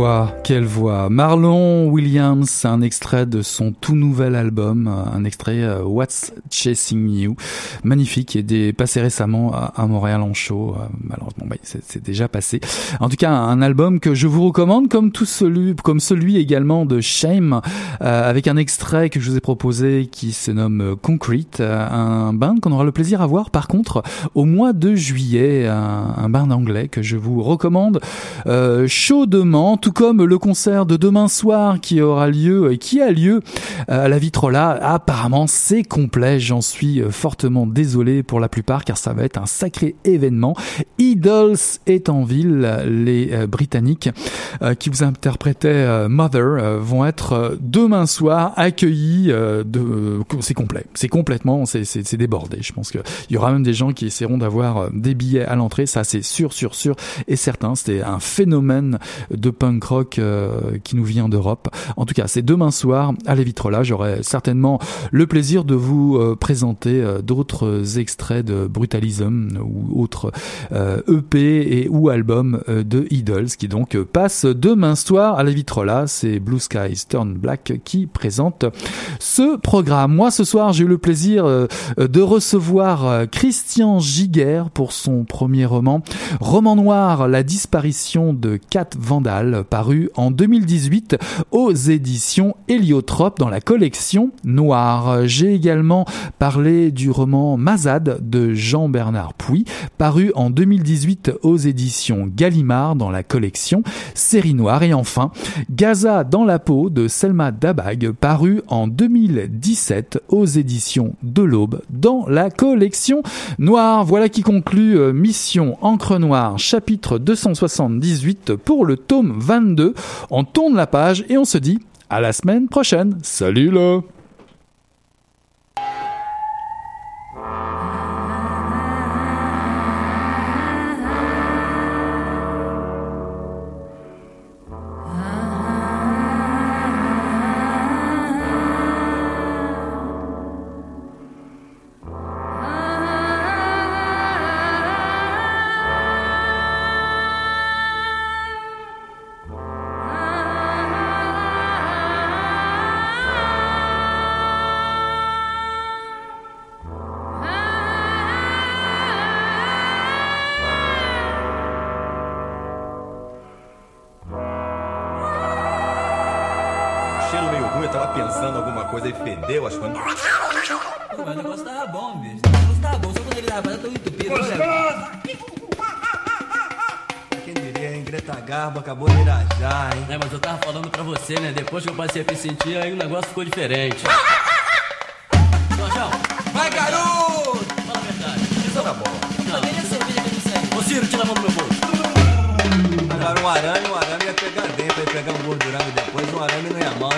voix, quelle voix. Marlon Williams, un extrait de son tout nouvel album, un extrait euh, What's Chasing You, magnifique, et est passé récemment à, Montréal en show. Euh, malheureusement, bah, c'est déjà passé. En tout cas, un album que je vous recommande, comme tout celui, comme celui également de Shame, euh, avec un extrait que je vous ai proposé qui se nomme Concrete, un band qu'on aura le plaisir à voir par contre au mois de juillet, un, un band anglais que je vous recommande chaudement tout comme le concert de demain soir qui aura lieu et qui a lieu euh, à la Vitrola. Apparemment, c'est complet. J'en suis euh, fortement désolé pour la plupart car ça va être un sacré événement. Idols est en ville. Les euh, Britanniques qui vous interprétaient Mother vont être demain soir accueillis de. c'est complet. C'est complètement. C'est débordé. Je pense qu'il y aura même des gens qui essaieront d'avoir des billets à l'entrée. Ça, c'est sûr, sûr, sûr et certain. C'était un phénomène de punk rock euh, qui nous vient d'Europe. En tout cas, c'est demain soir à la Vitrola. J'aurai certainement le plaisir de vous euh, présenter euh, d'autres extraits de Brutalism ou autres EP e et ou albums de Idols qui donc passe demain soir à la Vitrola. C'est Blue Skies Turn Black qui présente ce programme. Moi, ce soir, j'ai eu le plaisir de recevoir Christian Giguer pour son premier roman, Roman noir, la disparition de Kat Vandal paru en 2018 aux éditions Héliotrope dans la collection Noire. J'ai également parlé du roman Mazade de Jean-Bernard Puy, paru en 2018 aux éditions Gallimard dans la collection Série Noire. Et enfin, Gaza dans la peau de Selma Dabag, paru en 2017 aux éditions de l'Aube dans la collection Noire. Voilà qui conclut euh, Mission Encre Noire, chapitre 278 pour le tome 22. On tourne la page et on se dit à la semaine prochaine. Salut là eu tava pensando alguma coisa e fedeu as coisas. Mas o negócio tava bom, bicho. O negócio tava bom, só quando ele tava fazendo, tão entupido. Gostoso! Greta Garbo acabou de irajar, hein? É, mas eu tava falando pra você, né? Depois que eu passei a me sentir, aí o negócio ficou diferente. Então, Jorjão! Vai, garoto! Fala a verdade. Isso tá bom. Não. Poderia cerveja que não serve. Ô, Ciro, te lavando meu bolso. Agora, um arame, um arame ia pegar dentro, ia pegar um gordurame depois, um arame não ia mal,